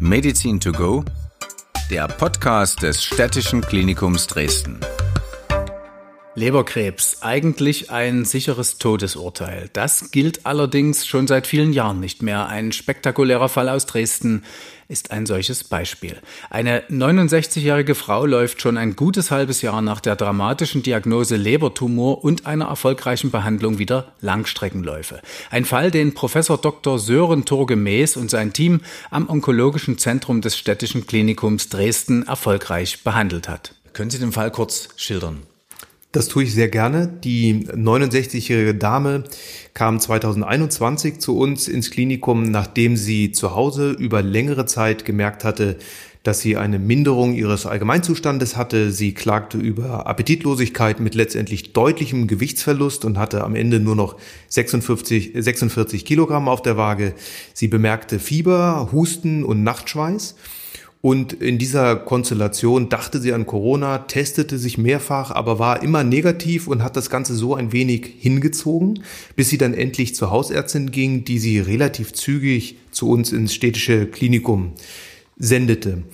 Medizin to go, der Podcast des Städtischen Klinikums Dresden. Leberkrebs, eigentlich ein sicheres Todesurteil. Das gilt allerdings schon seit vielen Jahren nicht mehr. Ein spektakulärer Fall aus Dresden ist ein solches Beispiel. Eine 69-jährige Frau läuft schon ein gutes halbes Jahr nach der dramatischen Diagnose Lebertumor und einer erfolgreichen Behandlung wieder Langstreckenläufe. Ein Fall, den Professor Dr. Sören Turge und sein Team am Onkologischen Zentrum des Städtischen Klinikums Dresden erfolgreich behandelt hat. Können Sie den Fall kurz schildern? Das tue ich sehr gerne. Die 69-jährige Dame kam 2021 zu uns ins Klinikum, nachdem sie zu Hause über längere Zeit gemerkt hatte, dass sie eine Minderung ihres Allgemeinzustandes hatte. Sie klagte über Appetitlosigkeit mit letztendlich deutlichem Gewichtsverlust und hatte am Ende nur noch 46, 46 Kilogramm auf der Waage. Sie bemerkte Fieber, Husten und Nachtschweiß. Und in dieser Konstellation dachte sie an Corona, testete sich mehrfach, aber war immer negativ und hat das Ganze so ein wenig hingezogen, bis sie dann endlich zur Hausärztin ging, die sie relativ zügig zu uns ins städtische Klinikum sendete.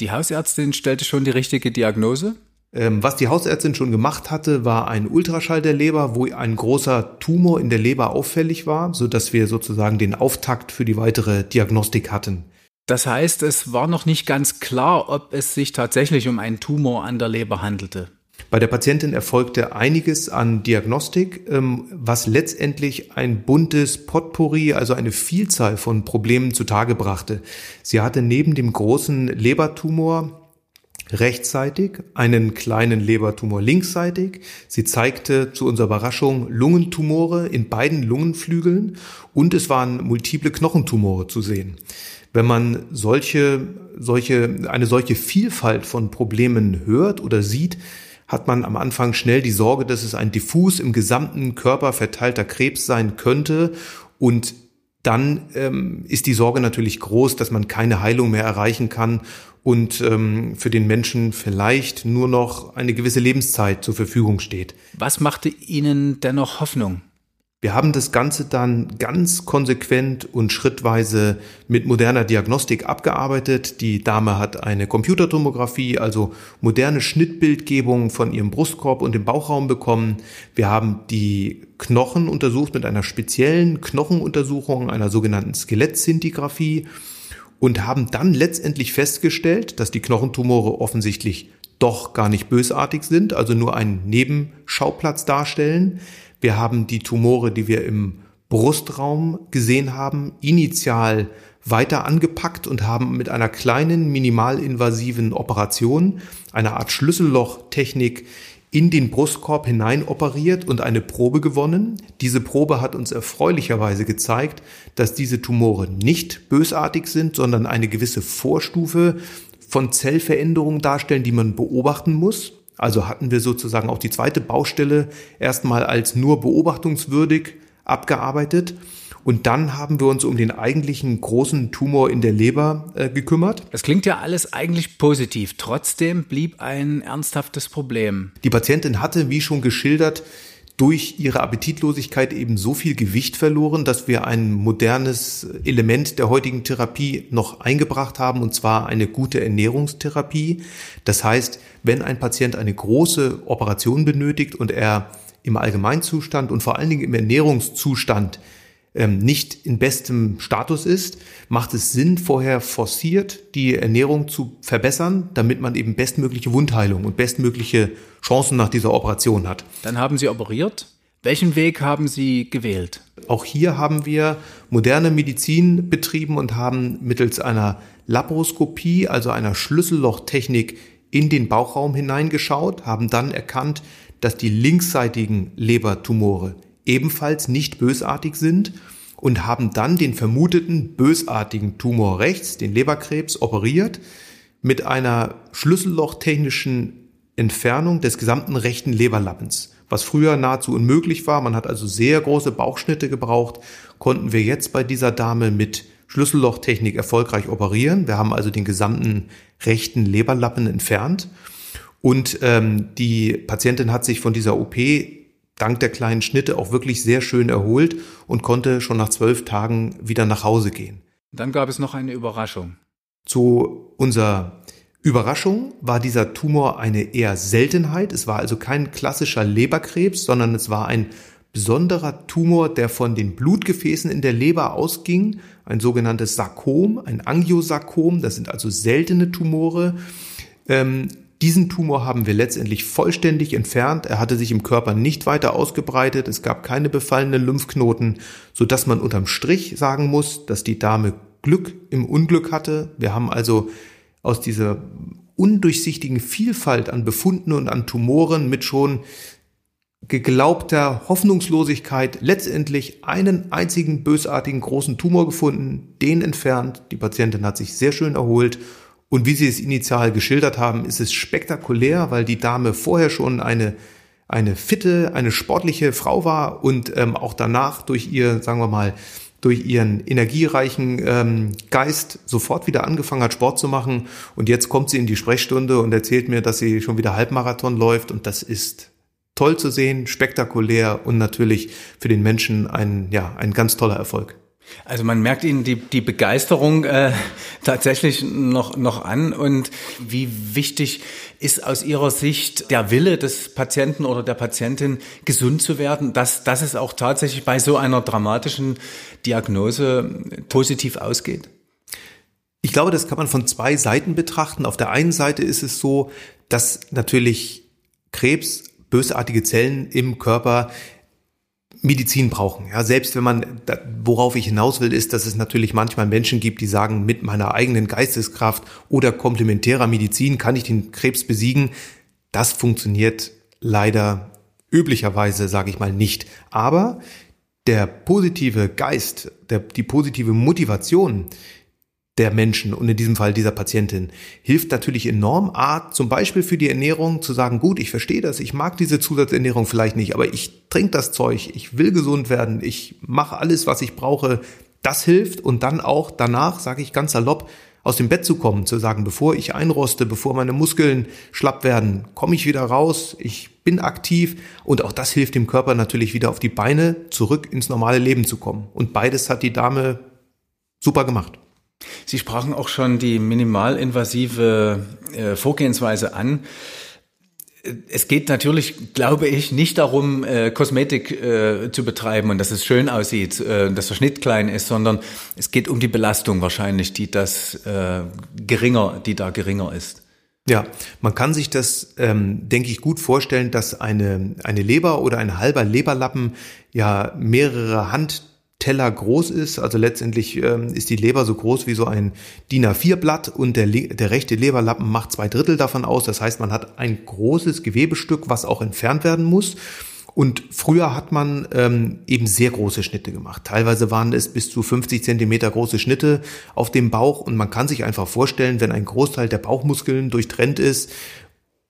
Die Hausärztin stellte schon die richtige Diagnose? Ähm, was die Hausärztin schon gemacht hatte, war ein Ultraschall der Leber, wo ein großer Tumor in der Leber auffällig war, so dass wir sozusagen den Auftakt für die weitere Diagnostik hatten. Das heißt, es war noch nicht ganz klar, ob es sich tatsächlich um einen Tumor an der Leber handelte. Bei der Patientin erfolgte einiges an Diagnostik, ähm, was letztendlich ein buntes Potpourri, also eine Vielzahl von Problemen zutage brachte. Sie hatte neben dem großen Lebertumor rechtsseitig, einen kleinen Lebertumor linksseitig. Sie zeigte zu unserer Überraschung Lungentumore in beiden Lungenflügeln und es waren multiple Knochentumore zu sehen. Wenn man solche, solche, eine solche Vielfalt von Problemen hört oder sieht, hat man am Anfang schnell die Sorge, dass es ein diffus im gesamten Körper verteilter Krebs sein könnte und dann ähm, ist die Sorge natürlich groß, dass man keine Heilung mehr erreichen kann und ähm, für den Menschen vielleicht nur noch eine gewisse Lebenszeit zur Verfügung steht. Was machte Ihnen dennoch Hoffnung? Wir haben das Ganze dann ganz konsequent und schrittweise mit moderner Diagnostik abgearbeitet. Die Dame hat eine Computertomographie, also moderne Schnittbildgebung von ihrem Brustkorb und dem Bauchraum bekommen. Wir haben die Knochen untersucht mit einer speziellen Knochenuntersuchung, einer sogenannten Skelettszintigraphie und haben dann letztendlich festgestellt, dass die Knochentumore offensichtlich doch gar nicht bösartig sind, also nur einen Nebenschauplatz darstellen. Wir haben die Tumore, die wir im Brustraum gesehen haben, initial weiter angepackt und haben mit einer kleinen minimalinvasiven Operation, einer Art Schlüssellochtechnik, in den Brustkorb hinein operiert und eine Probe gewonnen. Diese Probe hat uns erfreulicherweise gezeigt, dass diese Tumore nicht bösartig sind, sondern eine gewisse Vorstufe von Zellveränderungen darstellen, die man beobachten muss. Also hatten wir sozusagen auch die zweite Baustelle erstmal als nur beobachtungswürdig abgearbeitet. Und dann haben wir uns um den eigentlichen großen Tumor in der Leber äh, gekümmert. Das klingt ja alles eigentlich positiv. Trotzdem blieb ein ernsthaftes Problem. Die Patientin hatte, wie schon geschildert, durch ihre Appetitlosigkeit eben so viel Gewicht verloren, dass wir ein modernes Element der heutigen Therapie noch eingebracht haben, und zwar eine gute Ernährungstherapie. Das heißt, wenn ein Patient eine große Operation benötigt und er im Allgemeinzustand und vor allen Dingen im Ernährungszustand nicht in bestem Status ist, macht es Sinn, vorher forciert die Ernährung zu verbessern, damit man eben bestmögliche Wundheilung und bestmögliche Chancen nach dieser Operation hat. Dann haben Sie operiert. Welchen Weg haben Sie gewählt? Auch hier haben wir moderne Medizin betrieben und haben mittels einer Laparoskopie, also einer Schlüssellochtechnik, in den Bauchraum hineingeschaut, haben dann erkannt, dass die linksseitigen Lebertumore ebenfalls nicht bösartig sind und haben dann den vermuteten bösartigen Tumor rechts, den Leberkrebs, operiert mit einer schlüssellochtechnischen Entfernung des gesamten rechten Leberlappens. Was früher nahezu unmöglich war, man hat also sehr große Bauchschnitte gebraucht, konnten wir jetzt bei dieser Dame mit Schlüssellochtechnik erfolgreich operieren. Wir haben also den gesamten rechten Leberlappen entfernt. Und ähm, die Patientin hat sich von dieser OP dank der kleinen Schnitte auch wirklich sehr schön erholt und konnte schon nach zwölf Tagen wieder nach Hause gehen. Dann gab es noch eine Überraschung. Zu unserer Überraschung war dieser Tumor eine eher Seltenheit. Es war also kein klassischer Leberkrebs, sondern es war ein besonderer Tumor, der von den Blutgefäßen in der Leber ausging, ein sogenanntes Sarkom, ein Angiosarkom, das sind also seltene Tumore. Ähm, diesen Tumor haben wir letztendlich vollständig entfernt. Er hatte sich im Körper nicht weiter ausgebreitet. Es gab keine befallenen Lymphknoten, so dass man unterm Strich sagen muss, dass die Dame Glück im Unglück hatte. Wir haben also aus dieser undurchsichtigen Vielfalt an Befunden und an Tumoren mit schon geglaubter Hoffnungslosigkeit letztendlich einen einzigen bösartigen großen Tumor gefunden, den entfernt. Die Patientin hat sich sehr schön erholt. Und wie Sie es initial geschildert haben, ist es spektakulär, weil die Dame vorher schon eine, eine fitte, eine sportliche Frau war und ähm, auch danach durch ihr, sagen wir mal, durch ihren energiereichen ähm, Geist sofort wieder angefangen hat, Sport zu machen. Und jetzt kommt sie in die Sprechstunde und erzählt mir, dass sie schon wieder Halbmarathon läuft. Und das ist toll zu sehen, spektakulär und natürlich für den Menschen ein, ja, ein ganz toller Erfolg. Also man merkt Ihnen die, die Begeisterung äh, tatsächlich noch, noch an. Und wie wichtig ist aus Ihrer Sicht der Wille des Patienten oder der Patientin, gesund zu werden, dass, dass es auch tatsächlich bei so einer dramatischen Diagnose positiv ausgeht? Ich glaube, das kann man von zwei Seiten betrachten. Auf der einen Seite ist es so, dass natürlich Krebs bösartige Zellen im Körper Medizin brauchen. Ja, selbst wenn man, worauf ich hinaus will, ist, dass es natürlich manchmal Menschen gibt, die sagen, mit meiner eigenen Geisteskraft oder komplementärer Medizin kann ich den Krebs besiegen. Das funktioniert leider üblicherweise, sage ich mal, nicht. Aber der positive Geist, der, die positive Motivation, der Menschen und in diesem Fall dieser Patientin hilft natürlich enorm. A, zum Beispiel für die Ernährung zu sagen, gut, ich verstehe das, ich mag diese Zusatzernährung vielleicht nicht, aber ich trinke das Zeug, ich will gesund werden, ich mache alles, was ich brauche. Das hilft und dann auch danach, sage ich ganz salopp, aus dem Bett zu kommen, zu sagen, bevor ich einroste, bevor meine Muskeln schlapp werden, komme ich wieder raus, ich bin aktiv und auch das hilft dem Körper natürlich wieder auf die Beine zurück ins normale Leben zu kommen. Und beides hat die Dame super gemacht. Sie sprachen auch schon die minimalinvasive äh, Vorgehensweise an. Es geht natürlich, glaube ich, nicht darum, äh, Kosmetik äh, zu betreiben und dass es schön aussieht, äh, dass der Schnitt klein ist, sondern es geht um die Belastung wahrscheinlich, die das äh, geringer, die da geringer ist. Ja, man kann sich das, ähm, denke ich, gut vorstellen, dass eine, eine Leber oder ein halber Leberlappen ja mehrere Hand Teller groß ist. Also letztendlich ähm, ist die Leber so groß wie so ein DIN A4-Blatt und der, der rechte Leberlappen macht zwei Drittel davon aus. Das heißt, man hat ein großes Gewebestück, was auch entfernt werden muss. Und früher hat man ähm, eben sehr große Schnitte gemacht. Teilweise waren es bis zu 50 Zentimeter große Schnitte auf dem Bauch. Und man kann sich einfach vorstellen, wenn ein Großteil der Bauchmuskeln durchtrennt ist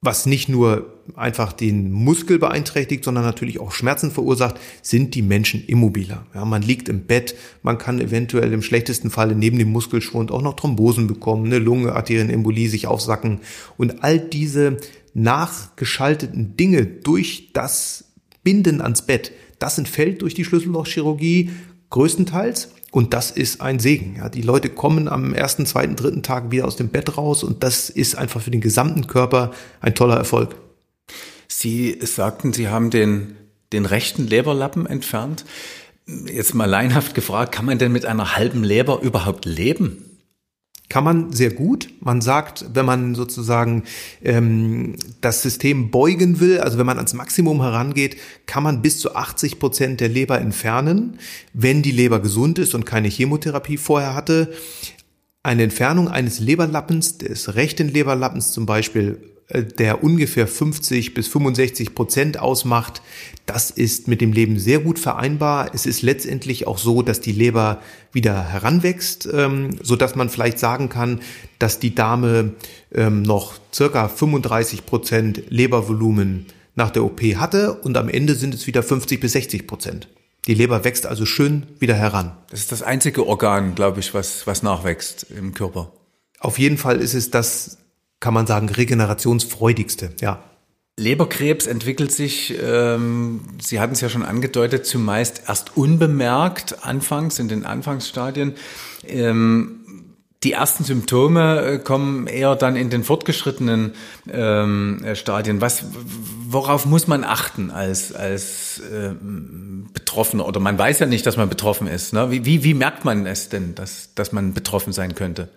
was nicht nur einfach den Muskel beeinträchtigt, sondern natürlich auch Schmerzen verursacht, sind die Menschen immobiler. Ja, man liegt im Bett, man kann eventuell im schlechtesten Falle neben dem Muskelschwund auch noch Thrombosen bekommen, eine Lunge, Arterienembolie sich aufsacken und all diese nachgeschalteten Dinge durch das Binden ans Bett, das entfällt durch die Schlüssellochchirurgie größtenteils und das ist ein Segen. Ja, die Leute kommen am ersten, zweiten, dritten Tag wieder aus dem Bett raus und das ist einfach für den gesamten Körper ein toller Erfolg. Sie sagten, Sie haben den, den rechten Leberlappen entfernt. Jetzt mal leinhaft gefragt, kann man denn mit einer halben Leber überhaupt leben? Kann man sehr gut. Man sagt, wenn man sozusagen ähm, das System beugen will, also wenn man ans Maximum herangeht, kann man bis zu 80 Prozent der Leber entfernen, wenn die Leber gesund ist und keine Chemotherapie vorher hatte. Eine Entfernung eines Leberlappens, des rechten Leberlappens zum Beispiel, der ungefähr 50 bis 65 Prozent ausmacht, das ist mit dem Leben sehr gut vereinbar. Es ist letztendlich auch so, dass die Leber wieder heranwächst, ähm, so dass man vielleicht sagen kann, dass die Dame ähm, noch circa 35 Prozent Lebervolumen nach der OP hatte und am Ende sind es wieder 50 bis 60 Prozent. Die Leber wächst also schön wieder heran. Das ist das einzige Organ, glaube ich, was, was nachwächst im Körper. Auf jeden Fall ist es das kann man sagen, regenerationsfreudigste, ja. Leberkrebs entwickelt sich, ähm, Sie hatten es ja schon angedeutet, zumeist erst unbemerkt, anfangs, in den Anfangsstadien. Ähm, Die ersten Symptome äh, kommen eher dann in den fortgeschrittenen ähm, Stadien. Was, worauf muss man achten als, als äh, Betroffener? Oder man weiß ja nicht, dass man betroffen ist. Ne? Wie, wie, wie merkt man es denn, dass, dass man betroffen sein könnte?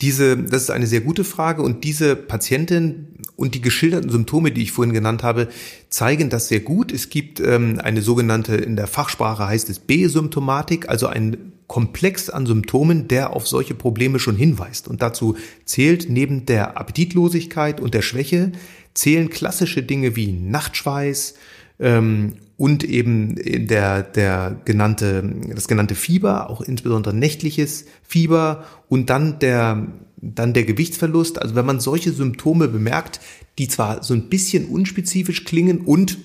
Diese, das ist eine sehr gute Frage und diese Patientin und die geschilderten Symptome, die ich vorhin genannt habe, zeigen das sehr gut. Es gibt ähm, eine sogenannte, in der Fachsprache heißt es B-Symptomatik, also ein Komplex an Symptomen, der auf solche Probleme schon hinweist. Und dazu zählt neben der Appetitlosigkeit und der Schwäche, zählen klassische Dinge wie Nachtschweiß, ähm, und eben der, der genannte, das genannte Fieber, auch insbesondere nächtliches Fieber und dann der, dann der Gewichtsverlust. Also wenn man solche Symptome bemerkt, die zwar so ein bisschen unspezifisch klingen und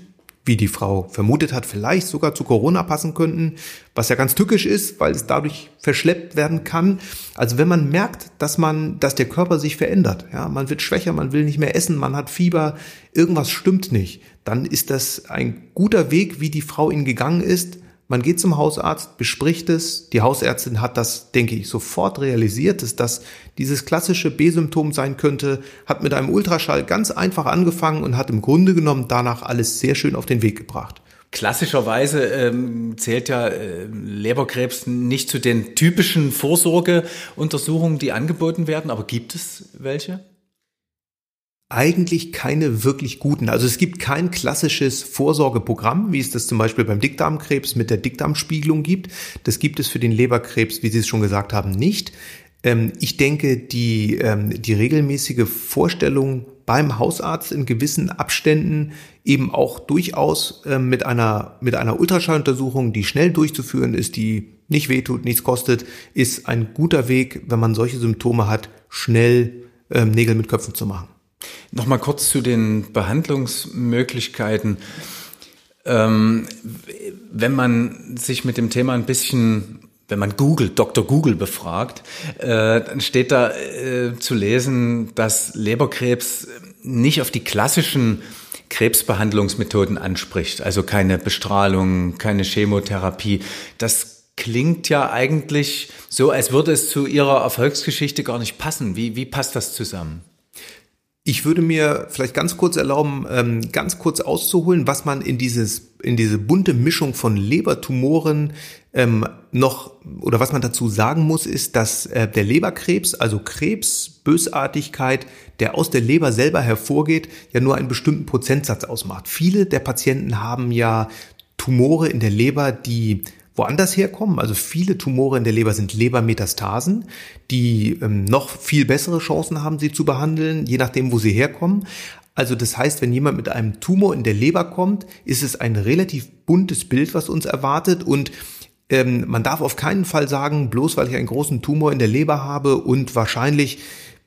wie die Frau vermutet hat, vielleicht sogar zu Corona passen könnten, was ja ganz tückisch ist, weil es dadurch verschleppt werden kann. Also wenn man merkt, dass man, dass der Körper sich verändert, ja, man wird schwächer, man will nicht mehr essen, man hat Fieber, irgendwas stimmt nicht, dann ist das ein guter Weg, wie die Frau ihn gegangen ist, man geht zum Hausarzt, bespricht es. Die Hausärztin hat das, denke ich, sofort realisiert, dass das dieses klassische B-Symptom sein könnte, hat mit einem Ultraschall ganz einfach angefangen und hat im Grunde genommen danach alles sehr schön auf den Weg gebracht. Klassischerweise ähm, zählt ja äh, Leberkrebs nicht zu den typischen Vorsorgeuntersuchungen, die angeboten werden, aber gibt es welche? Eigentlich keine wirklich guten. Also es gibt kein klassisches Vorsorgeprogramm, wie es das zum Beispiel beim Dickdarmkrebs mit der Dickdarmspiegelung gibt. Das gibt es für den Leberkrebs, wie Sie es schon gesagt haben, nicht. Ähm, ich denke, die, ähm, die regelmäßige Vorstellung beim Hausarzt in gewissen Abständen eben auch durchaus ähm, mit einer, mit einer Ultraschalluntersuchung, die schnell durchzuführen ist, die nicht wehtut, nichts kostet, ist ein guter Weg, wenn man solche Symptome hat, schnell Nägel mit Köpfen zu machen. Nochmal kurz zu den Behandlungsmöglichkeiten. Ähm, wenn man sich mit dem Thema ein bisschen wenn man Google, Dr. Google befragt, äh, dann steht da äh, zu lesen, dass Leberkrebs nicht auf die klassischen Krebsbehandlungsmethoden anspricht, also keine Bestrahlung, keine Chemotherapie. Das klingt ja eigentlich so, als würde es zu Ihrer Erfolgsgeschichte gar nicht passen. Wie, wie passt das zusammen? Ich würde mir vielleicht ganz kurz erlauben, ähm, ganz kurz auszuholen, was man in dieses in diese bunte Mischung von Lebertumoren ähm, noch oder was man dazu sagen muss, ist, dass äh, der Leberkrebs, also Krebsbösartigkeit, der aus der Leber selber hervorgeht, ja nur einen bestimmten Prozentsatz ausmacht. Viele der Patienten haben ja Tumore in der Leber, die woanders herkommen. Also viele Tumore in der Leber sind Lebermetastasen, die ähm, noch viel bessere Chancen haben, sie zu behandeln, je nachdem, wo sie herkommen. Also das heißt, wenn jemand mit einem Tumor in der Leber kommt, ist es ein relativ buntes Bild, was uns erwartet und ähm, man darf auf keinen Fall sagen, bloß weil ich einen großen Tumor in der Leber habe und wahrscheinlich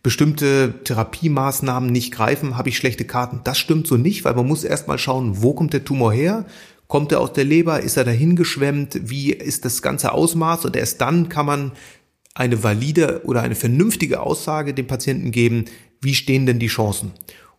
bestimmte Therapiemaßnahmen nicht greifen, habe ich schlechte Karten. Das stimmt so nicht, weil man muss erst mal schauen, wo kommt der Tumor her, Kommt er aus der Leber? Ist er dahin geschwemmt? Wie ist das ganze Ausmaß? Und erst dann kann man eine valide oder eine vernünftige Aussage dem Patienten geben, wie stehen denn die Chancen?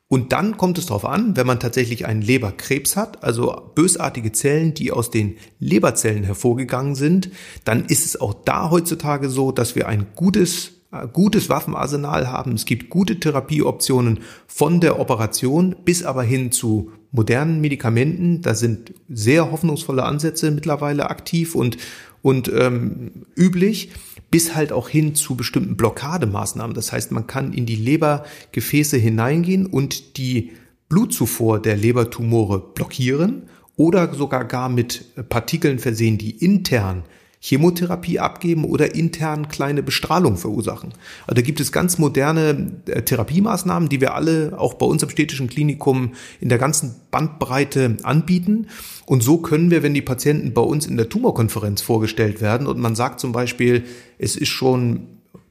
Und dann kommt es darauf an, wenn man tatsächlich einen Leberkrebs hat, also bösartige Zellen, die aus den Leberzellen hervorgegangen sind, dann ist es auch da heutzutage so, dass wir ein gutes äh, gutes Waffenarsenal haben. Es gibt gute Therapieoptionen von der Operation bis aber hin zu modernen Medikamenten. Da sind sehr hoffnungsvolle Ansätze mittlerweile aktiv und, und ähm, üblich, bis halt auch hin zu bestimmten Blockademaßnahmen. Das heißt, man kann in die Lebergefäße hineingehen und die Blutzufuhr der Lebertumore blockieren oder sogar gar mit Partikeln versehen, die intern Chemotherapie abgeben oder intern kleine Bestrahlung verursachen. Also da gibt es ganz moderne äh, Therapiemaßnahmen, die wir alle auch bei uns im städtischen Klinikum in der ganzen Bandbreite anbieten. Und so können wir, wenn die Patienten bei uns in der Tumorkonferenz vorgestellt werden und man sagt zum Beispiel, es ist schon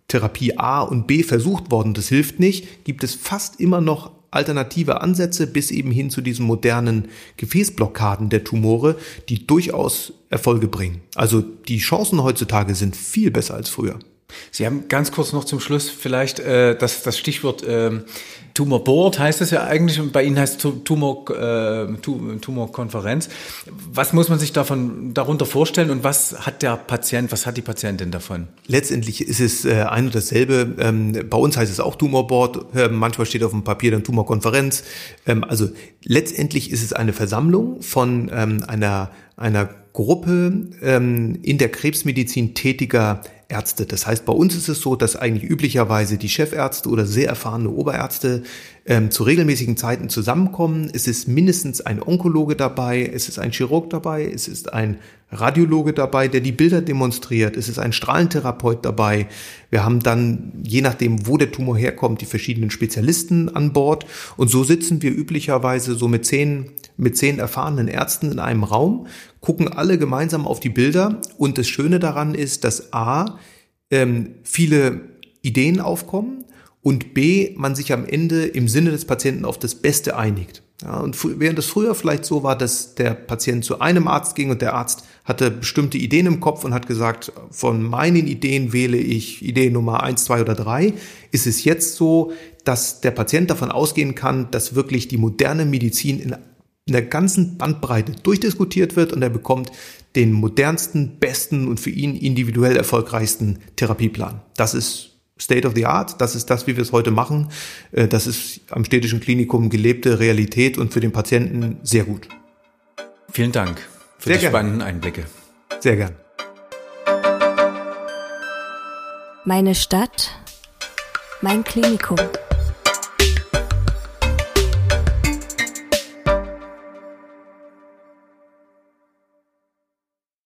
Therapie A und B versucht worden, das hilft nicht, gibt es fast immer noch alternative Ansätze bis eben hin zu diesen modernen Gefäßblockaden der Tumore, die durchaus Erfolge bringen. Also die Chancen heutzutage sind viel besser als früher. Sie haben ganz kurz noch zum Schluss vielleicht äh, das, das Stichwort äh, Tumor Board heißt es ja eigentlich und bei Ihnen heißt Tumor, äh, Tumorkonferenz. Was muss man sich davon darunter vorstellen und was hat der Patient, was hat die Patientin davon? Letztendlich ist es äh, ein und dasselbe. Ähm, bei uns heißt es auch Tumor Board. Ähm, manchmal steht auf dem Papier dann Tumorkonferenz. Ähm, also letztendlich ist es eine Versammlung von ähm, einer einer Gruppe ähm, in der Krebsmedizin tätiger Ärzte. Das heißt, bei uns ist es so, dass eigentlich üblicherweise die Chefärzte oder sehr erfahrene Oberärzte ähm, zu regelmäßigen Zeiten zusammenkommen. Es ist mindestens ein Onkologe dabei, es ist ein Chirurg dabei, es ist ein Radiologe dabei, der die Bilder demonstriert, es ist ein Strahlentherapeut dabei. Wir haben dann, je nachdem, wo der Tumor herkommt, die verschiedenen Spezialisten an Bord. Und so sitzen wir üblicherweise so mit zehn, mit zehn erfahrenen Ärzten in einem Raum, gucken alle gemeinsam auf die Bilder. Und das Schöne daran ist, dass A, ähm, viele Ideen aufkommen und B, man sich am Ende im Sinne des Patienten auf das Beste einigt. Ja, und während es früher vielleicht so war, dass der Patient zu einem Arzt ging und der Arzt hatte bestimmte Ideen im Kopf und hat gesagt, von meinen Ideen wähle ich Idee Nummer eins, zwei oder drei, ist es jetzt so, dass der Patient davon ausgehen kann, dass wirklich die moderne Medizin in, der ganzen Bandbreite durchdiskutiert wird und er bekommt den modernsten, besten und für ihn individuell erfolgreichsten Therapieplan. Das ist State of the Art. Das ist das, wie wir es heute machen. Äh, das ist am städtischen Klinikum gelebte Realität und für den Patienten sehr gut. Vielen Dank für sehr die gern. spannenden Einblicke. Sehr gern. Meine Stadt, mein Klinikum.